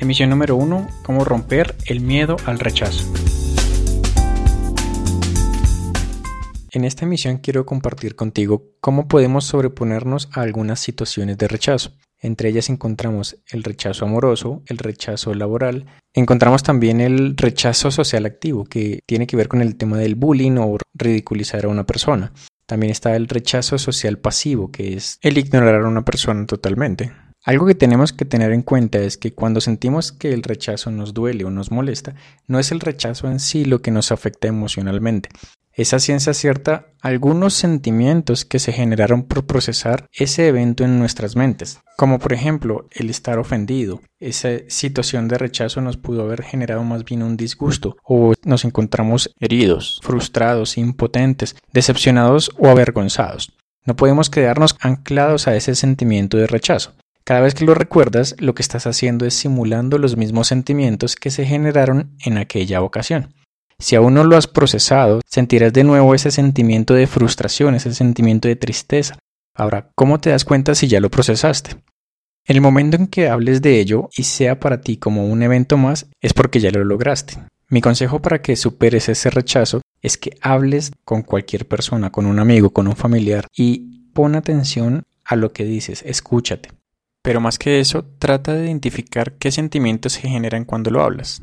Emisión número 1. Cómo romper el miedo al rechazo. En esta emisión quiero compartir contigo cómo podemos sobreponernos a algunas situaciones de rechazo. Entre ellas encontramos el rechazo amoroso, el rechazo laboral, encontramos también el rechazo social activo, que tiene que ver con el tema del bullying o ridiculizar a una persona. También está el rechazo social pasivo, que es el ignorar a una persona totalmente. Algo que tenemos que tener en cuenta es que cuando sentimos que el rechazo nos duele o nos molesta, no es el rechazo en sí lo que nos afecta emocionalmente. Es a ciencia cierta algunos sentimientos que se generaron por procesar ese evento en nuestras mentes, como por ejemplo el estar ofendido. Esa situación de rechazo nos pudo haber generado más bien un disgusto o nos encontramos heridos, frustrados, impotentes, decepcionados o avergonzados. No podemos quedarnos anclados a ese sentimiento de rechazo. Cada vez que lo recuerdas, lo que estás haciendo es simulando los mismos sentimientos que se generaron en aquella ocasión. Si aún no lo has procesado, sentirás de nuevo ese sentimiento de frustración, ese sentimiento de tristeza. Ahora, ¿cómo te das cuenta si ya lo procesaste? El momento en que hables de ello y sea para ti como un evento más es porque ya lo lograste. Mi consejo para que superes ese rechazo es que hables con cualquier persona, con un amigo, con un familiar y pon atención a lo que dices, escúchate. Pero más que eso, trata de identificar qué sentimientos se generan cuando lo hablas.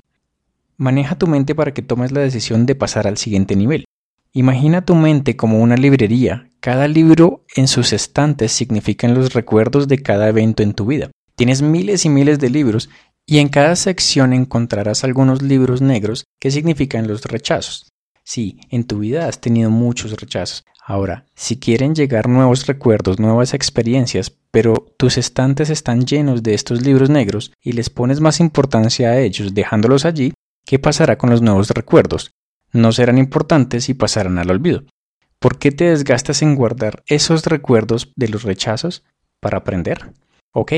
Maneja tu mente para que tomes la decisión de pasar al siguiente nivel. Imagina tu mente como una librería. Cada libro en sus estantes significan los recuerdos de cada evento en tu vida. Tienes miles y miles de libros y en cada sección encontrarás algunos libros negros que significan los rechazos. Sí, en tu vida has tenido muchos rechazos. Ahora, si quieren llegar nuevos recuerdos, nuevas experiencias, pero tus estantes están llenos de estos libros negros y les pones más importancia a ellos dejándolos allí, ¿qué pasará con los nuevos recuerdos? No serán importantes y pasarán al olvido. ¿Por qué te desgastas en guardar esos recuerdos de los rechazos? Para aprender. Ok,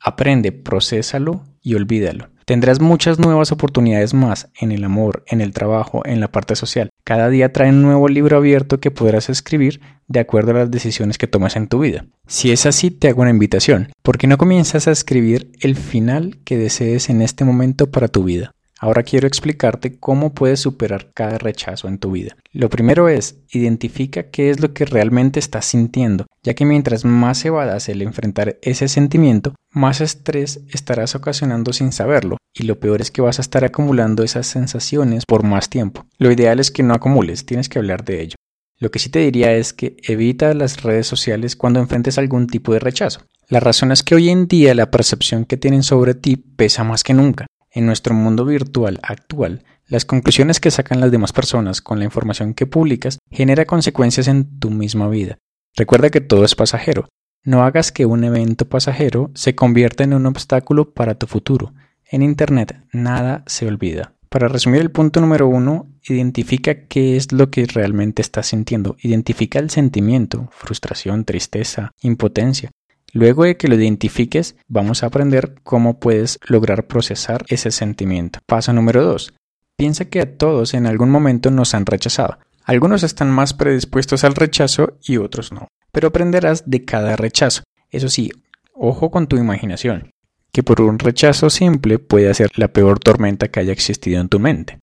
aprende, procésalo y olvídalo. Tendrás muchas nuevas oportunidades más en el amor, en el trabajo, en la parte social. Cada día trae un nuevo libro abierto que podrás escribir de acuerdo a las decisiones que tomas en tu vida. Si es así, te hago una invitación. ¿Por qué no comienzas a escribir el final que desees en este momento para tu vida? Ahora quiero explicarte cómo puedes superar cada rechazo en tu vida. Lo primero es, identifica qué es lo que realmente estás sintiendo, ya que mientras más evadas el enfrentar ese sentimiento, más estrés estarás ocasionando sin saberlo, y lo peor es que vas a estar acumulando esas sensaciones por más tiempo. Lo ideal es que no acumules, tienes que hablar de ello. Lo que sí te diría es que evita las redes sociales cuando enfrentes algún tipo de rechazo. La razón es que hoy en día la percepción que tienen sobre ti pesa más que nunca. En nuestro mundo virtual actual, las conclusiones que sacan las demás personas con la información que publicas genera consecuencias en tu misma vida. Recuerda que todo es pasajero. No hagas que un evento pasajero se convierta en un obstáculo para tu futuro. En Internet nada se olvida. Para resumir el punto número uno, identifica qué es lo que realmente estás sintiendo. Identifica el sentimiento, frustración, tristeza, impotencia. Luego de que lo identifiques, vamos a aprender cómo puedes lograr procesar ese sentimiento. Paso número 2. Piensa que a todos en algún momento nos han rechazado. Algunos están más predispuestos al rechazo y otros no. Pero aprenderás de cada rechazo. Eso sí, ojo con tu imaginación, que por un rechazo simple puede ser la peor tormenta que haya existido en tu mente.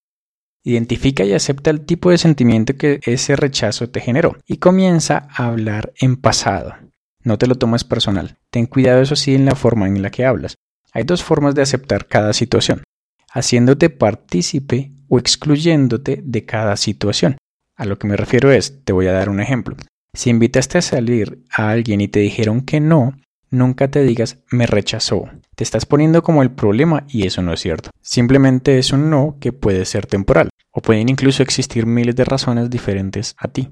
Identifica y acepta el tipo de sentimiento que ese rechazo te generó y comienza a hablar en pasado. No te lo tomes personal. Ten cuidado eso sí en la forma en la que hablas. Hay dos formas de aceptar cada situación. Haciéndote partícipe o excluyéndote de cada situación. A lo que me refiero es, te voy a dar un ejemplo. Si invitaste a salir a alguien y te dijeron que no, nunca te digas me rechazó. Te estás poniendo como el problema y eso no es cierto. Simplemente es un no que puede ser temporal o pueden incluso existir miles de razones diferentes a ti.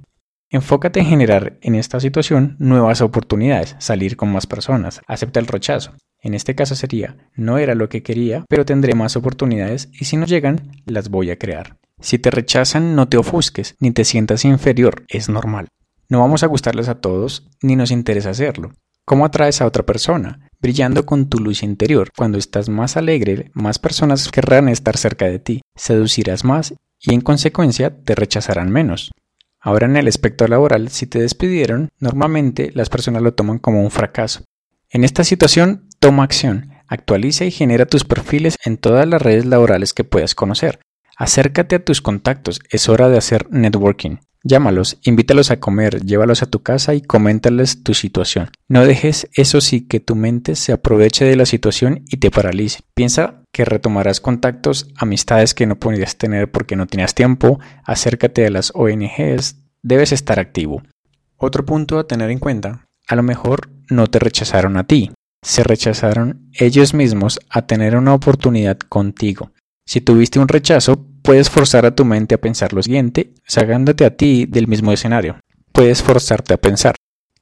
Enfócate en generar en esta situación nuevas oportunidades, salir con más personas, acepta el rechazo. En este caso sería, no era lo que quería, pero tendré más oportunidades y si no llegan, las voy a crear. Si te rechazan, no te ofusques, ni te sientas inferior, es normal. No vamos a gustarles a todos, ni nos interesa hacerlo. ¿Cómo atraes a otra persona? Brillando con tu luz interior. Cuando estás más alegre, más personas querrán estar cerca de ti, seducirás más y en consecuencia te rechazarán menos. Ahora en el aspecto laboral, si te despidieron, normalmente las personas lo toman como un fracaso. En esta situación, toma acción. Actualiza y genera tus perfiles en todas las redes laborales que puedas conocer. Acércate a tus contactos, es hora de hacer networking. Llámalos, invítalos a comer, llévalos a tu casa y coméntales tu situación. No dejes eso sí que tu mente se aproveche de la situación y te paralice. Piensa que retomarás contactos, amistades que no podías tener porque no tenías tiempo, acércate a las ONGs, debes estar activo. Otro punto a tener en cuenta, a lo mejor no te rechazaron a ti, se rechazaron ellos mismos a tener una oportunidad contigo. Si tuviste un rechazo, puedes forzar a tu mente a pensar lo siguiente, sacándote a ti del mismo escenario. Puedes forzarte a pensar,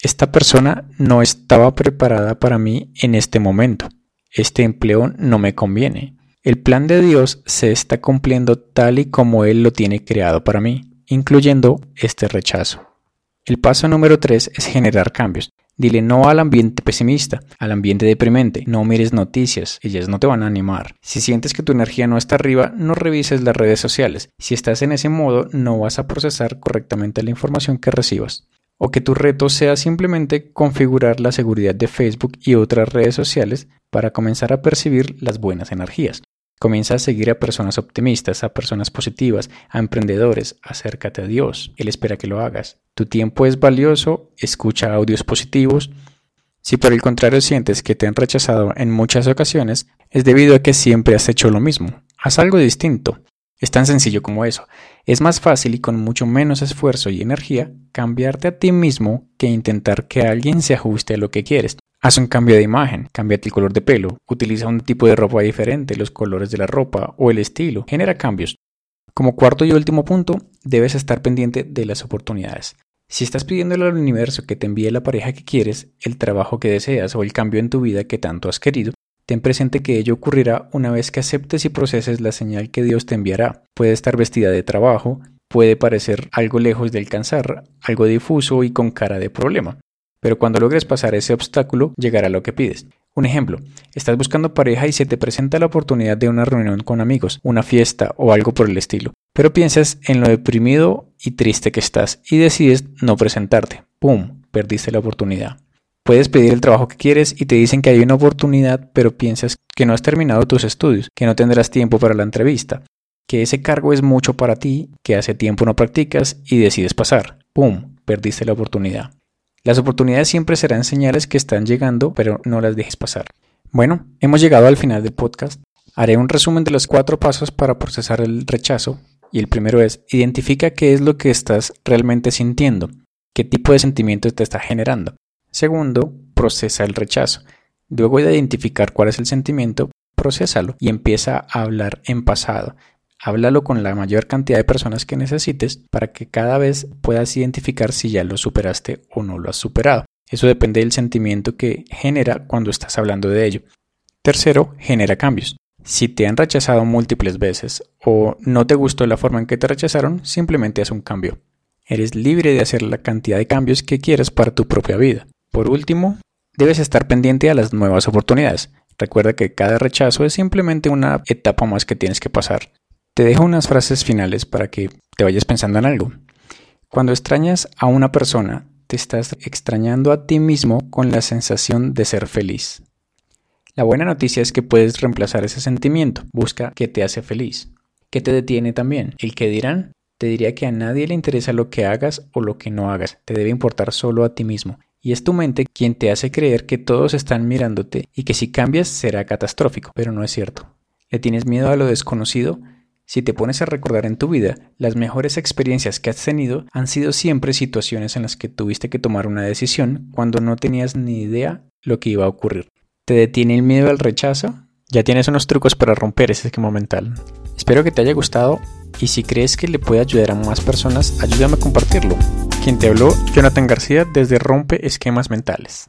esta persona no estaba preparada para mí en este momento. Este empleo no me conviene. El plan de Dios se está cumpliendo tal y como Él lo tiene creado para mí, incluyendo este rechazo. El paso número 3 es generar cambios. Dile no al ambiente pesimista, al ambiente deprimente. No mires noticias, ellas no te van a animar. Si sientes que tu energía no está arriba, no revises las redes sociales. Si estás en ese modo, no vas a procesar correctamente la información que recibas. O que tu reto sea simplemente configurar la seguridad de Facebook y otras redes sociales para comenzar a percibir las buenas energías. Comienza a seguir a personas optimistas, a personas positivas, a emprendedores. Acércate a Dios. Él espera que lo hagas. Tu tiempo es valioso. Escucha audios positivos. Si por el contrario sientes que te han rechazado en muchas ocasiones, es debido a que siempre has hecho lo mismo. Haz algo distinto. Es tan sencillo como eso. Es más fácil y con mucho menos esfuerzo y energía cambiarte a ti mismo que intentar que alguien se ajuste a lo que quieres. Haz un cambio de imagen, cámbiate el color de pelo, utiliza un tipo de ropa diferente, los colores de la ropa o el estilo, genera cambios. Como cuarto y último punto, debes estar pendiente de las oportunidades. Si estás pidiéndole al universo que te envíe la pareja que quieres, el trabajo que deseas o el cambio en tu vida que tanto has querido, ten presente que ello ocurrirá una vez que aceptes y proceses la señal que Dios te enviará. Puede estar vestida de trabajo, puede parecer algo lejos de alcanzar, algo difuso y con cara de problema pero cuando logres pasar ese obstáculo llegará lo que pides. Un ejemplo, estás buscando pareja y se te presenta la oportunidad de una reunión con amigos, una fiesta o algo por el estilo, pero piensas en lo deprimido y triste que estás y decides no presentarte. ¡Pum! Perdiste la oportunidad. Puedes pedir el trabajo que quieres y te dicen que hay una oportunidad, pero piensas que no has terminado tus estudios, que no tendrás tiempo para la entrevista, que ese cargo es mucho para ti, que hace tiempo no practicas y decides pasar. ¡Pum! Perdiste la oportunidad. Las oportunidades siempre serán señales que están llegando, pero no las dejes pasar. Bueno, hemos llegado al final del podcast. Haré un resumen de los cuatro pasos para procesar el rechazo. Y el primero es, identifica qué es lo que estás realmente sintiendo, qué tipo de sentimiento te está generando. Segundo, procesa el rechazo. Luego de identificar cuál es el sentimiento, procésalo y empieza a hablar en pasado. Háblalo con la mayor cantidad de personas que necesites para que cada vez puedas identificar si ya lo superaste o no lo has superado. Eso depende del sentimiento que genera cuando estás hablando de ello. Tercero, genera cambios. Si te han rechazado múltiples veces o no te gustó la forma en que te rechazaron, simplemente haz un cambio. Eres libre de hacer la cantidad de cambios que quieras para tu propia vida. Por último, debes estar pendiente a las nuevas oportunidades. Recuerda que cada rechazo es simplemente una etapa más que tienes que pasar. Te dejo unas frases finales para que te vayas pensando en algo. Cuando extrañas a una persona, te estás extrañando a ti mismo con la sensación de ser feliz. La buena noticia es que puedes reemplazar ese sentimiento. Busca qué te hace feliz. ¿Qué te detiene también? El que dirán te diría que a nadie le interesa lo que hagas o lo que no hagas. Te debe importar solo a ti mismo. Y es tu mente quien te hace creer que todos están mirándote y que si cambias será catastrófico. Pero no es cierto. ¿Le tienes miedo a lo desconocido? Si te pones a recordar en tu vida, las mejores experiencias que has tenido han sido siempre situaciones en las que tuviste que tomar una decisión cuando no tenías ni idea lo que iba a ocurrir. ¿Te detiene el miedo al rechazo? Ya tienes unos trucos para romper ese esquema mental. Espero que te haya gustado y si crees que le puede ayudar a más personas, ayúdame a compartirlo. Quien te habló, Jonathan García desde Rompe Esquemas Mentales.